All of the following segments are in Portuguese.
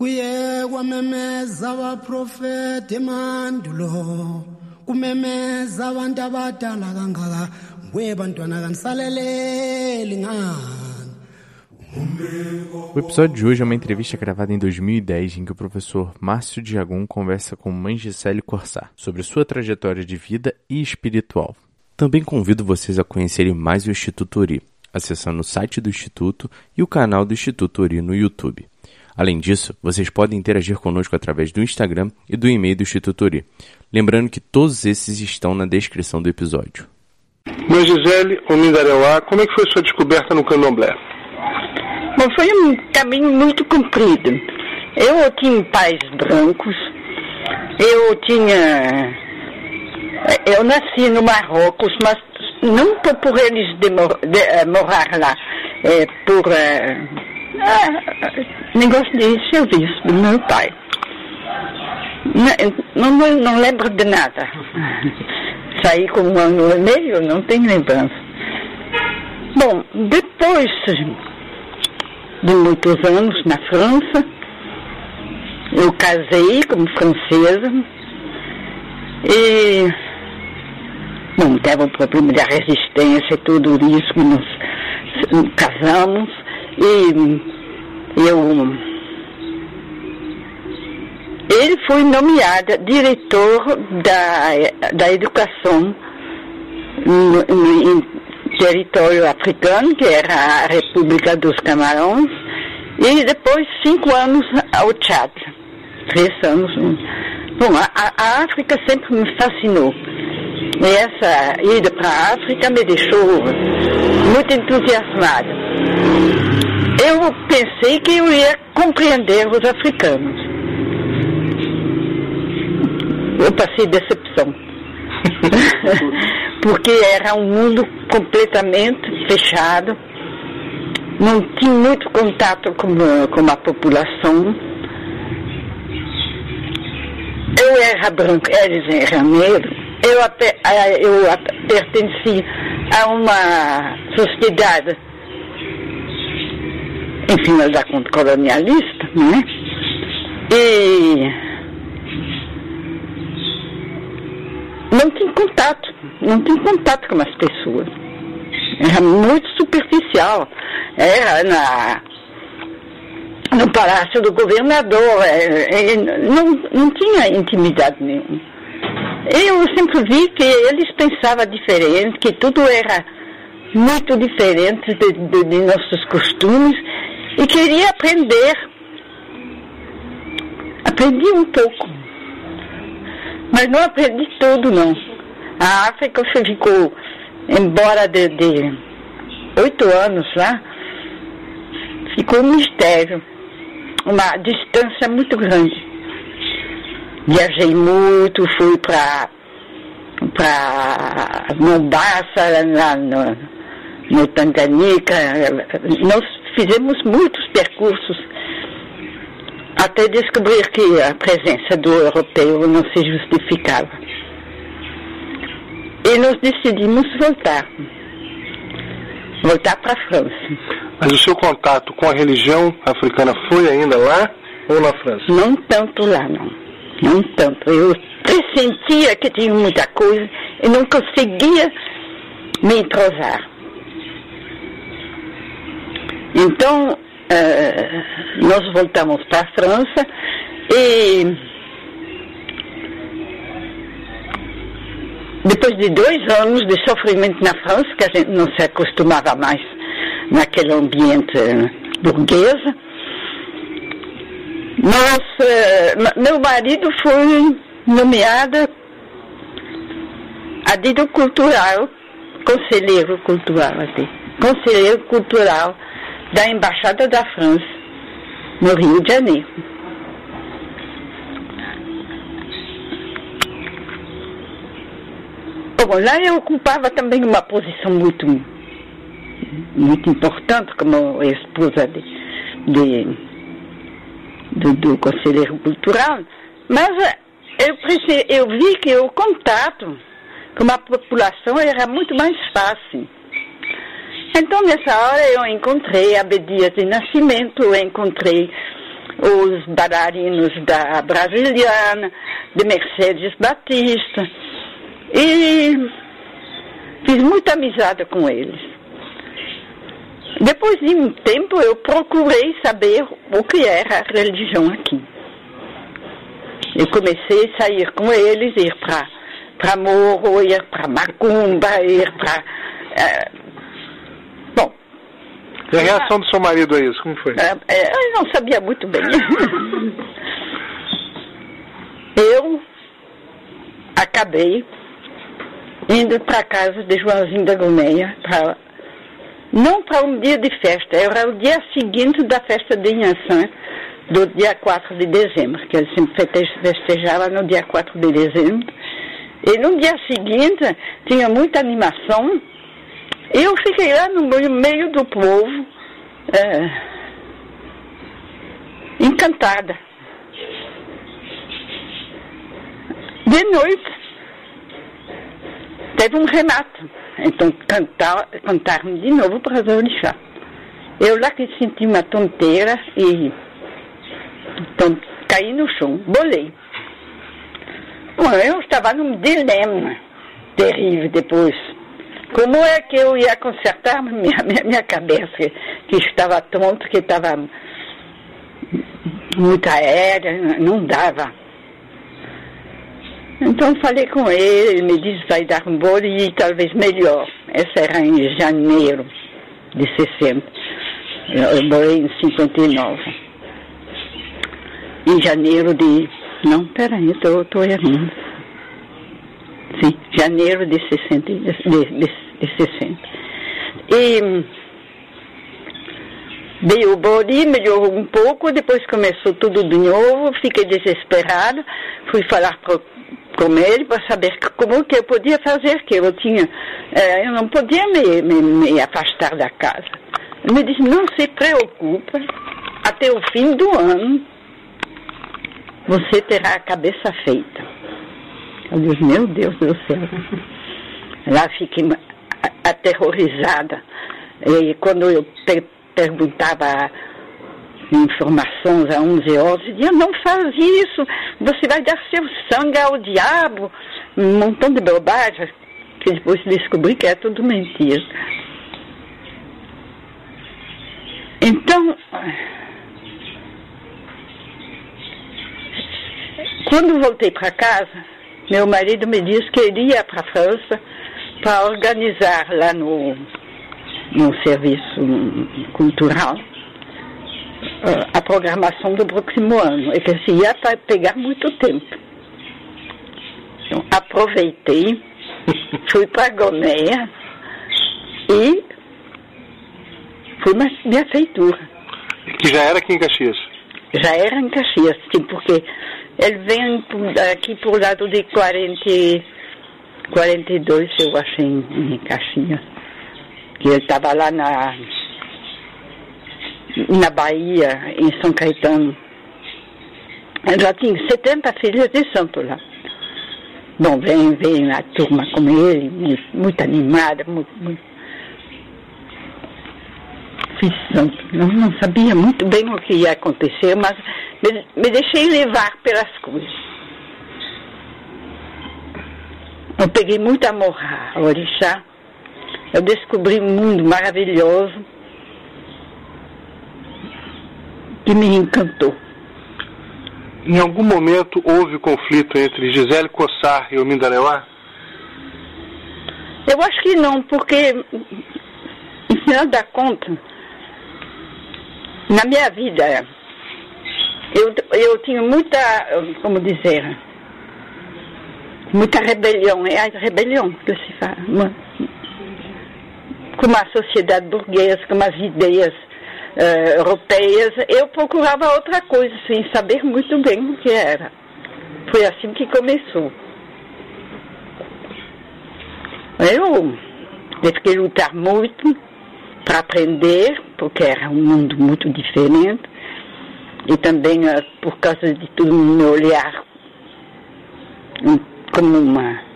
kuye kwamemeza abaprofeti emandulo kumemeza abantu abadala kangaka nguye bantwana kanisaleleli ngani O episódio de hoje é uma entrevista gravada em 2010 em que o professor Márcio Diagon conversa com Mangisele Corsar sobre sua trajetória de vida e espiritual. Também convido vocês a conhecerem mais o Instituto Ori, acessando o site do Instituto e o canal do Instituto Ori no YouTube. Além disso, vocês podem interagir conosco através do Instagram e do e-mail do Instituto Ori. Lembrando que todos esses estão na descrição do episódio. Mas Gisele, o Mindareuá, como é que foi sua descoberta no candomblé? Bom, foi um caminho muito comprido. Eu tinha pais brancos, eu tinha. Eu nasci no Marrocos, mas não por, por eles demor, de, uh, morar lá, é, por uh, uh, negócio de serviço do meu pai. Não, não, não lembro de nada. Saí com um ano e meio, não tenho lembrança. Bom, depois de muitos anos na França. Eu casei como francesa e bom, teve um problema de resistência e tudo isso, nós casamos e eu ele foi nomeado diretor da, da educação no, no, território africano, que era a República dos Camarões, e depois cinco anos ao Tchad. Três anos. Bom, a, a África sempre me fascinou. E essa ida para a África me deixou muito entusiasmada. Eu pensei que eu ia compreender os africanos. Eu passei decepção. porque era um mundo completamente fechado, não tinha muito contato com, com a população. Eu era branco, eles eram negros, eu, até, eu pertenci a uma sociedade, enfim, da colonialista, né? E não tinha contato, não tinha contato com as pessoas. Era muito superficial. Era na, no palácio do governador, é, é, não, não tinha intimidade nenhuma. Eu sempre vi que eles pensavam diferente, que tudo era muito diferente de, de, de nossos costumes e queria aprender. Aprendi um pouco mas não aprendi tudo, não. A África ficou, embora de, de oito anos lá, ficou um mistério. Uma distância muito grande. Viajei muito, fui para para Mombasa, no, no Tanganyika. Nós fizemos muitos percursos até descobrir que a presença do europeu não se justificava. E nós decidimos voltar. Voltar para a França. Mas o seu contato com a religião africana foi ainda lá ou na França? Não tanto lá, não. Não tanto. Eu pressentia que tinha muita coisa e não conseguia me entrosar. Então, uh, nós voltamos para a França e depois de dois anos de sofrimento na França, que a gente não se acostumava mais naquele ambiente burguês, nós, uh, meu marido foi nomeado adido cultural, conselheiro cultural, conselheiro cultural da Embaixada da França no Rio de Janeiro. Bom, lá eu ocupava também uma posição muito, muito importante como esposa de, de do, do, conselheiro cultural, mas eu, eu vi que o contato com a população era muito mais fácil. Então, nessa hora, eu encontrei a Abdias de Nascimento, eu encontrei os bailarinos da Brasiliana, de Mercedes Batista. E fiz muita amizade com eles. Depois de um tempo eu procurei saber o que era a religião aqui. Eu comecei a sair com eles, ir para Morro, ir para Macumba, ir para. E a reação do seu marido a isso, como foi? É, é, eu não sabia muito bem. eu acabei indo para casa de Joãozinho da Gomeia, pra, não para um dia de festa, era o dia seguinte da festa de Inhaçã, do dia 4 de dezembro, que ele sempre festejava no dia 4 de dezembro. E no dia seguinte tinha muita animação. Eu fiquei lá no meio do povo, é, encantada. De noite, teve um remate. Então cantar, cantaram de novo para as orixá. Eu lá que senti uma tonteira e então, caí no chão, bolei. Bom, eu estava num dilema terrível depois. Como é que eu ia consertar minha, minha, minha cabeça, que estava tonta, que estava muito aérea, não dava. Então falei com ele, ele me disse vai dar um bolo e talvez melhor. Essa era em janeiro de 60. Eu morei em 59 em janeiro de. Não, peraí, estou errando. Janeiro de 60. De, de, de 60. E veio o Bori, melhorou um pouco, depois começou tudo de novo, fiquei desesperada, fui falar com ele para saber como que eu podia fazer, que eu tinha, eh, eu não podia me, me, me afastar da casa. Ele me disse, não se preocupe, até o fim do ano você terá a cabeça feita. Eu disse, meu Deus do céu. Lá fiquei aterrorizada. E quando eu per perguntava informações a 11 horas, eu dizia, não faz isso, você vai dar seu sangue ao diabo. Um montão de bobagem, que depois descobri que é tudo mentira. Então, Quando voltei para casa, meu marido me disse que ele ia para a França para organizar lá no, no serviço cultural eh, a programação do próximo ano e que se ia pegar muito tempo. Então, aproveitei, fui para Gomeia e fui na minha feitura. Que já era aqui em Caxias? Já era em Caxias, sim, porque ele vem aqui por lado de 40, 42, eu acho, em, em Caxias. Que ele estava lá na, na Bahia, em São Caetano. Ele já tinha 70 filhos de santo lá. Bom, vem, vem a turma com ele, muito, muito animada, muito, muito fiz santo. Não, não sabia muito bem o que ia acontecer, mas me, me deixei levar pelas coisas. Eu peguei muito amor a orixá. Eu descobri um mundo maravilhoso que me encantou. Em algum momento houve conflito entre Gisele Cossar e o Mindaneuá? Eu acho que não, porque, em final da conta, na minha vida, eu, eu tinha muita, como dizer, muita rebelião, é a rebelião que se uma, com a sociedade burguesa, com as ideias uh, europeias, eu procurava outra coisa, sem saber muito bem o que era. Foi assim que começou. Eu tive que lutar muito para aprender, porque era um mundo muito diferente e também uh, por causa de tudo me olhar como uma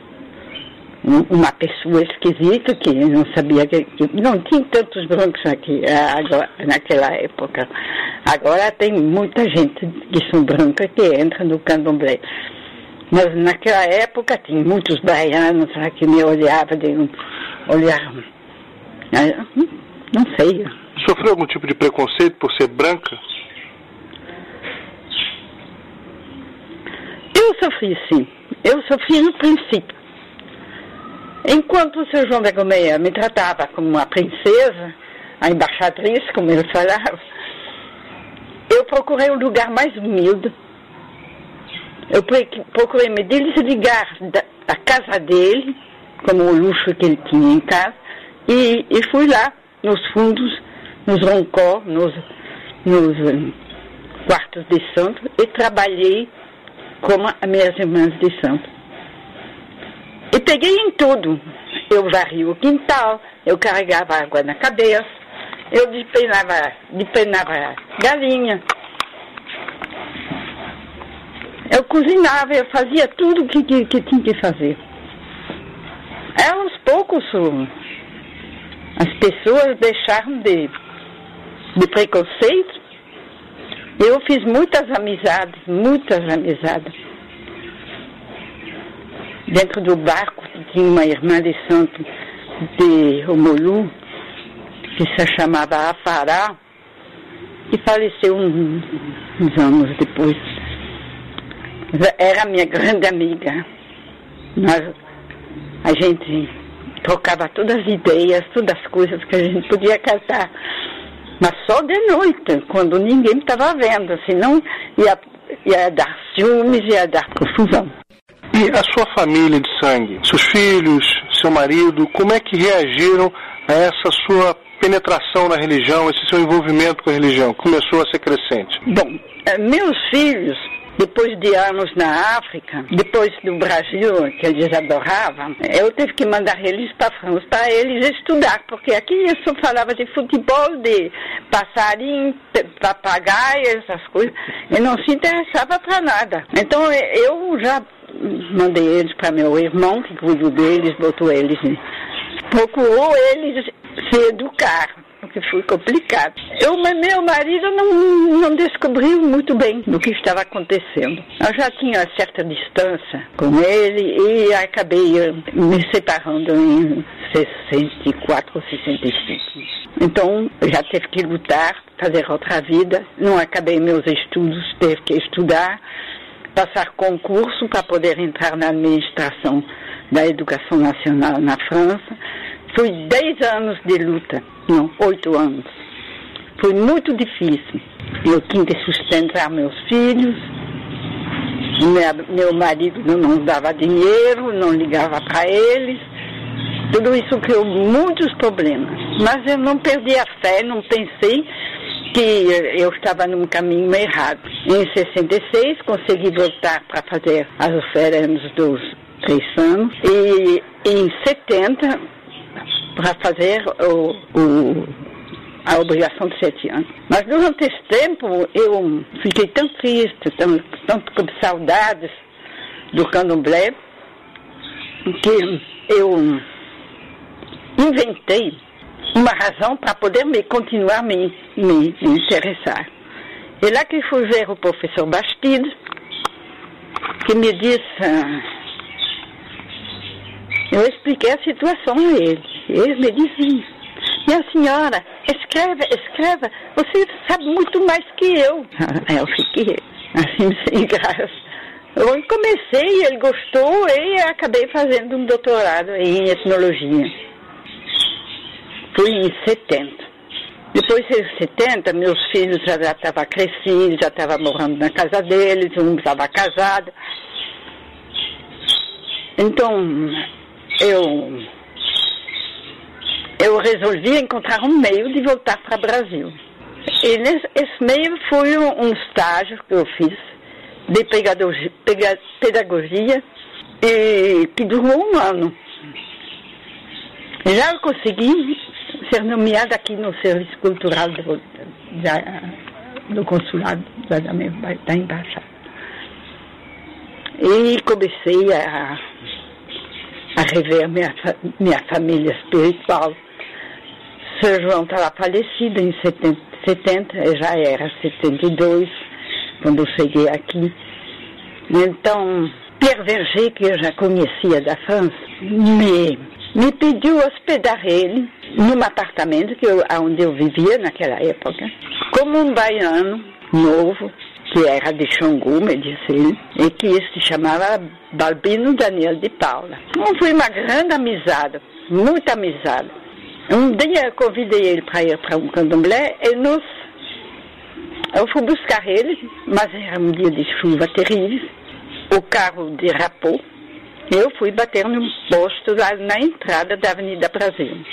uma pessoa esquisita que não sabia que, que não tinha tantos brancos aqui agora, naquela época. Agora tem muita gente que são branca que entra no candomblé. Mas naquela época tinha muitos baianos que me olhavam de um olhar. Não sei. Sofreu algum tipo de preconceito por ser branca? Sofri sim. Eu sofri no princípio. Enquanto o seu João da Gomeia me tratava como uma princesa, a embaixatriz, como ele falava, eu procurei um lugar mais humilde. Eu procurei me desligar da, casa dele, como o luxo que ele tinha em casa, e, e fui lá, nos fundos, nos roncó, nos, nos eh, quartos de santo, e trabalhei como as minhas irmãs de santo. E peguei em tudo. Eu varri o quintal, eu carregava água na cabeça, eu despenava, despenava galinha. Eu cozinhava, eu fazia tudo o que, que, que, tinha que fazer. É, aos poucos as pessoas deixaram de, de preconceito. Eu fiz muitas amizades, muitas amizades dentro do barco tinha uma irmã de santo de Romolu, que se chamava Afará, que faleceu uns, uns anos depois. Era minha grande amiga. Nós, a gente trocava todas as ideias, todas as coisas que a gente podia casar. Mas só de noite, quando ninguém estava vendo, senão ia, ia dar ciúmes, ia dar confusão. E a sua família de sangue, seus filhos, seu marido, como é que reagiram a essa sua penetração na religião, esse seu envolvimento com a religião? Começou a ser crescente. Bom, eh, meus filhos, depois de anos na África, depois do Brasil, que eles adoravam, eu tive que mandar eles para a França para eles estudar, porque aqui eu só falava de futebol, de passarinho, papagaio, essas coisas, e não se interessava para nada. Então eu já mandei eles para meu irmão, que cuidou deles, botou eles, procurou eles se educar, porque foi complicado. Eu, meu marido não, não descobriu muito bem do que estava acontecendo. Eu já tinha certa distância com ele e acabei eh, me separando em 64 ou 65. Então, já teve que lutar, fazer outra vida. Não acabei meus estudos, teve que estudar passar concurso para poder entrar na administração da educação nacional na França. Foi dez anos de luta, não, oito anos. Foi muito difícil. Eu tinha que sustentar meus filhos, meu marido não dava dinheiro, não ligava para eles. Tudo isso criou muitos problemas. Mas eu não perdi a fé, não pensei que eu estava num caminho errado. Em 66 consegui voltar para fazer as oferendas dos três anos e em 70 para fazer o, o, a obrigação de sete anos. Mas durante esse tempo eu fiquei tão triste, tão, tanto com saudades do candomblé, que eu inventei uma razão para poder me continuar me, me, me interessar. E lá que fui ver o professor Bastide, que me disse, ah, eu expliquei a situação a ele. Ele me disse, minha senhora, escreva, escreva, você sabe muito mais que eu. Aí eu fiquei assim, sem graça. Eu comecei, ele gostou e acabei fazendo um doutorado em etnologia. Fui em 70. Depois de 70, meus filhos já estavam crescidos, já estavam morando na casa deles, um estava casado. Então, eu, eu resolvi encontrar um meio de voltar para o Brasil. E nesse, esse meio foi um, um estágio que eu fiz de pedagogia, pedagogia e que durou um ano. Já eu consegui ser nomeada aqui no Serviço Cultural do, da, do Consulado da, da Embaixada. E comecei a, a rever minha, minha família espiritual. Seu João estava falecido em 70, 70, já era 72, quando eu cheguei aqui. Então, Pierre Verger, que eu já conhecia da França, me, me pediu hospedar ele num apartamento que eu, onde eu vivia naquela época, como um baiano novo, que era de Xangu, me disse ele, e que se chamava Balbino Daniel de Paula. Então, foi uma grande amizade, muita amizade. Um dia eu convidei ele para ir para um candomblé e nós, eu fui buscar ele, mas era um dia de chuva terrível, o carro derrapou, eu fui bater num posto lá na entrada da Avenida Brasil.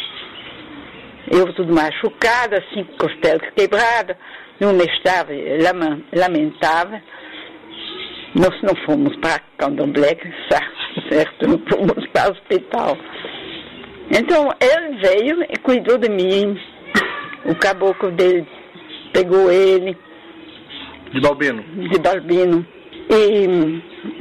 Eu tudo machucada, cinco costelas quebradas, não estava lamentável. Nós não fomos para Candomblé, certo? Não fomos para o hospital. Então ele veio e cuidou de mim. O caboclo dele pegou ele. De Balbino? De Balbino. E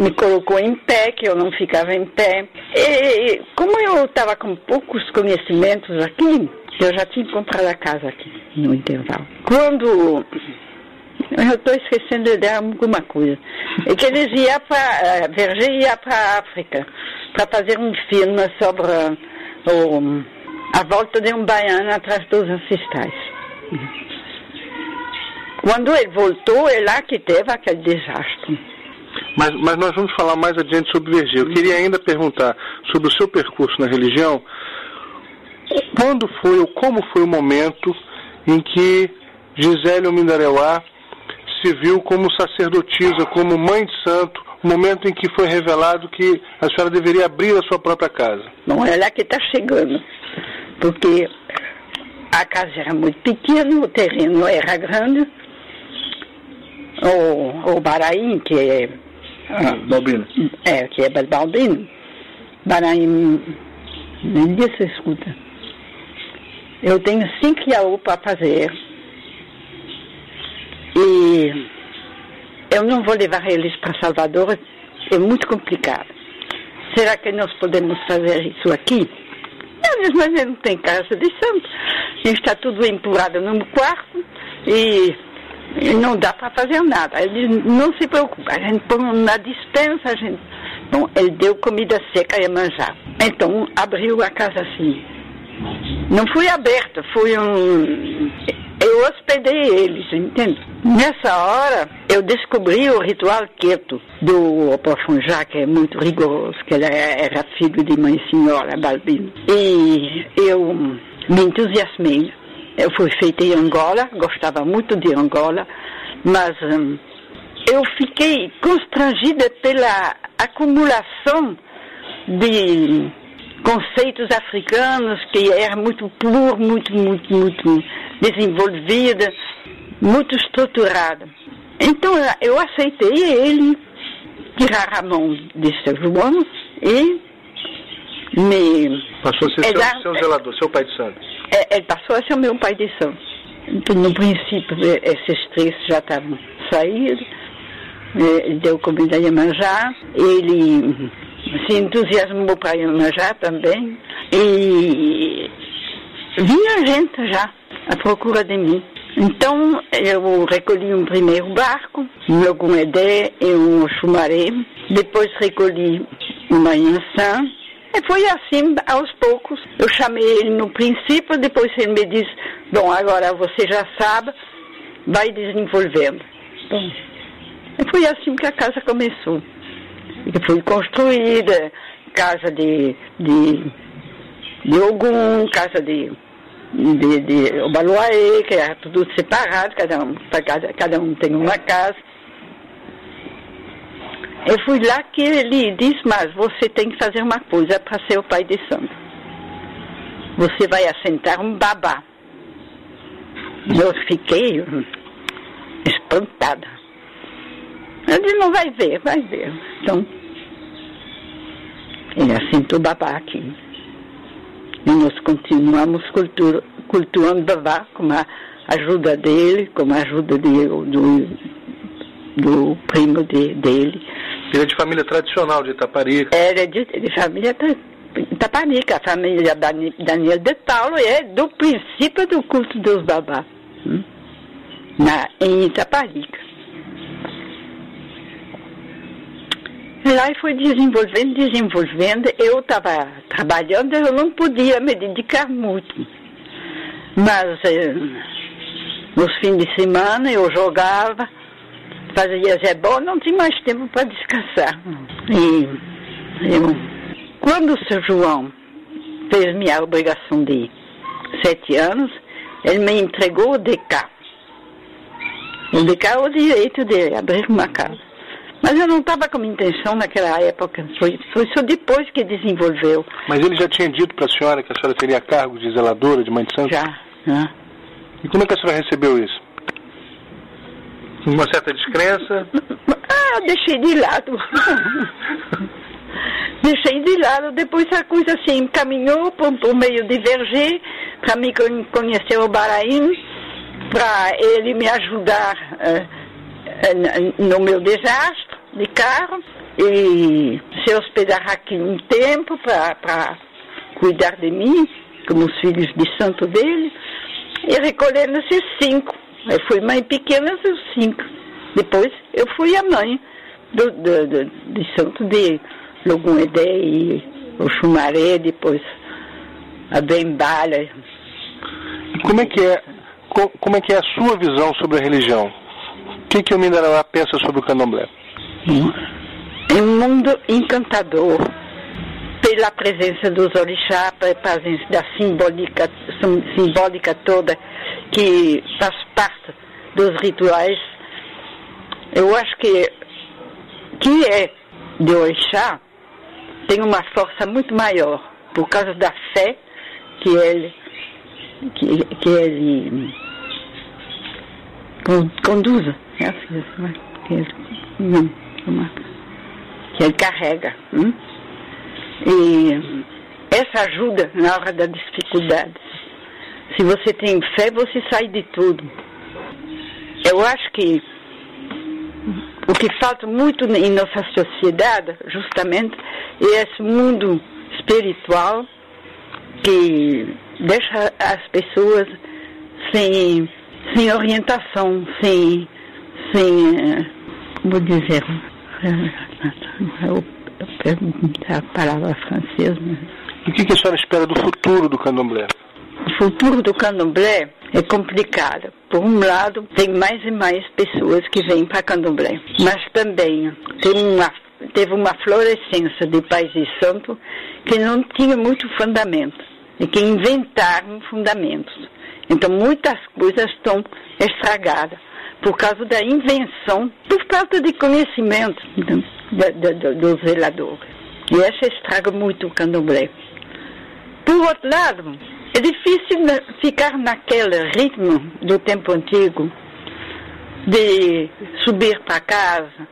me colocou em pé, que eu não ficava em pé. E como eu estava com poucos conhecimentos aqui, eu já tinha comprado a casa aqui no intervalo. Quando eu estou esquecendo de alguma coisa. É que eles iam para. Verger ia para a África para fazer um filme sobre o, a volta de um baiano atrás dos ancestrais. Quando ele voltou, é lá que teve aquele desastre. Mas, mas nós vamos falar mais adiante sobre Verger. Eu queria ainda perguntar sobre o seu percurso na religião. Quando foi ou como foi o momento em que Gisele Mindareuá se viu como sacerdotisa, como mãe de santo, o momento em que foi revelado que a senhora deveria abrir a sua própria casa? Bom, é lá que está chegando, porque a casa era muito pequena, o terreno era grande, o, o Baraim, que é... Balbino. É, que é Balbino. Baraim, nem se escuta. Eu tenho cinco iaú para fazer. E eu não vou levar eles para Salvador, é muito complicado. Será que nós podemos fazer isso aqui? Não, mas ele não tem casa de santo. Está tudo empurrado num quarto e, não dá para fazer nada. Ele não se preocupa. A gente põe na dispensa, a gente. Bom, ele deu comida seca e manjar. Então abriu a casa assim. Não fui aberta, fui um. Eu hospedei eles, entende? Nessa hora, eu descobri o ritual quieto do Opofunjá, que é muito rigoroso, que ele era filho de mãe senhora Balbino. E eu me entusiasmei. Eu fui feita em Angola, gostava muito de Angola, mas hum, eu fiquei constrangida pela acumulação de conceitos africanos que era muito puro, muito, muito, muito desenvolvida, muito estruturada. Então eu aceitei ele tirar a mão de seu João e me. Passou a ser seu, seu zelador, seu pai de santo. É, ele passou a ser meu pai de santo. Então, no princípio, esses três já estavam saídos. Ele deu comida a manjar. Ele se entusiasmou para Iemanjá também. E vinha gente já à procura de mim. Então eu recolhi um primeiro barco, um Logumedé e um Chumaré. Depois recolhi uma Yansan. E foi assim, aos poucos. Eu chamei ele no princípio, depois ele me disse, bom, agora você já sabe, vai desenvolvendo. Bom, e foi assim que a casa começou que foi construída, casa de, de, de casa de, de, de Obaluaê, que era tudo separado, cada um, cada, cada um tem uma casa. Eu fui lá que ele disse, mas você tem que fazer uma coisa para ser o pai de santo. Você vai assentar um babá. Eu fiquei espantada. Ele disse, não vai ver, vai ver. Então, ele assentou babá aqui. E nós continuamos cultura, cultuando babá com a ajuda dele, com a ajuda de, do, do primo de, dele. Ele é de família tradicional de Itaparica. Era de, de família Taparica, a família Daniel de Paulo é do princípio do culto dos babás, hum? na, em Itaparica. Lá foi desenvolvendo, desenvolvendo. Eu estava trabalhando, eu não podia me dedicar muito. Mas eh, nos fins de semana eu jogava, fazia Zé bom, não tinha mais tempo para descansar. E eu, quando o seu João fez minha obrigação de sete anos, ele me entregou o DK. O DK é o direito de abrir uma casa. Mas eu não estava com intenção naquela época, foi, foi só depois que desenvolveu. Mas ele já tinha dito para a senhora que a senhora teria cargo de zeladora, de mãe de santo? Já, já. E como é que a senhora recebeu isso? Com uma certa descrença? Ah, deixei de lado. deixei de lado, depois a coisa assim caminhou por, por meio de Verger, para me conhecer o Baraim, para ele me ajudar uh, no meu desastre de carro e se hospedar aqui um tempo para cuidar de mim, como os filhos de santo dele, e recolhendo esses cinco. Eu fui mãe pequena dos cinco. Depois eu fui a mãe do, do, do de santo de Logum Edé e o Chumaré, depois a Bembalha. Como é que é, como é que é a sua visão sobre a religião? O que, que o Mindarauá pensa sobre o candomblé? É um mundo encantador pela presença dos orixás, pela presença da simbólica, simbólica toda que faz parte dos rituais. Eu acho que que é de orixá tem uma força muito maior por causa da fé que ele que, que ele conduz, é assim, ele, não, que ele carrega. Hum? E essa ajuda na hora da dificuldade. Se você tem fé, você sai de tudo. Eu acho que o que falta muito em nossa sociedade, justamente, é esse mundo espiritual que deixa as pessoas sem, sem orientação, sem, sem, eh, como dizer, eu, eu a palavra francesa. E o que, que a senhora espera do futuro do candomblé? O futuro do candomblé é complicado. Por um lado, tem mais e mais pessoas que vêm para candomblé, mas também tem uma, teve uma florescência de pais e santo que não tinha muito fundamento e que inventaram fundamentos. Então, muitas coisas estão estragadas por causa da invenção, por falta de conhecimento dos zeladores. E essa estraga muito o candomblé. Por outro lado, é difícil ficar naquele ritmo do tempo antigo de subir para casa,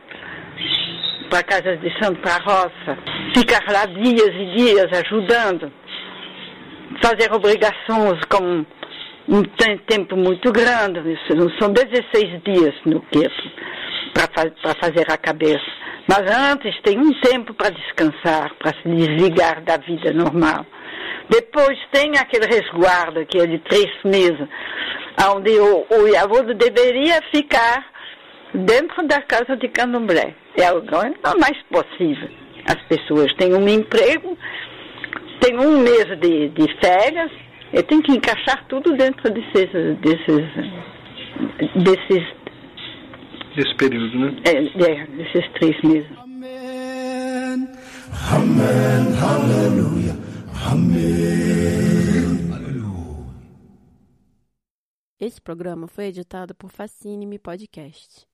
para casa de santo, para a roça, ficar lá dias e dias ajudando, fazer obrigações um tempo muito grande, são 16 dias no queto para fazer a cabeça. Mas antes tem um tempo para descansar, para se desligar da vida normal. Depois tem aquele resguardo que é de três meses, onde o, o Yavodo deveria ficar dentro da casa de candomblé. É o mais possível. As pessoas têm um emprego, têm um mês de, de férias, e tem que encaixar tudo dentro desses, desses, desses desse período, né? É, é, desses três meses. Amém, amém, aleluia. Amém. Esse programa foi editado por Fascine Me Podcast.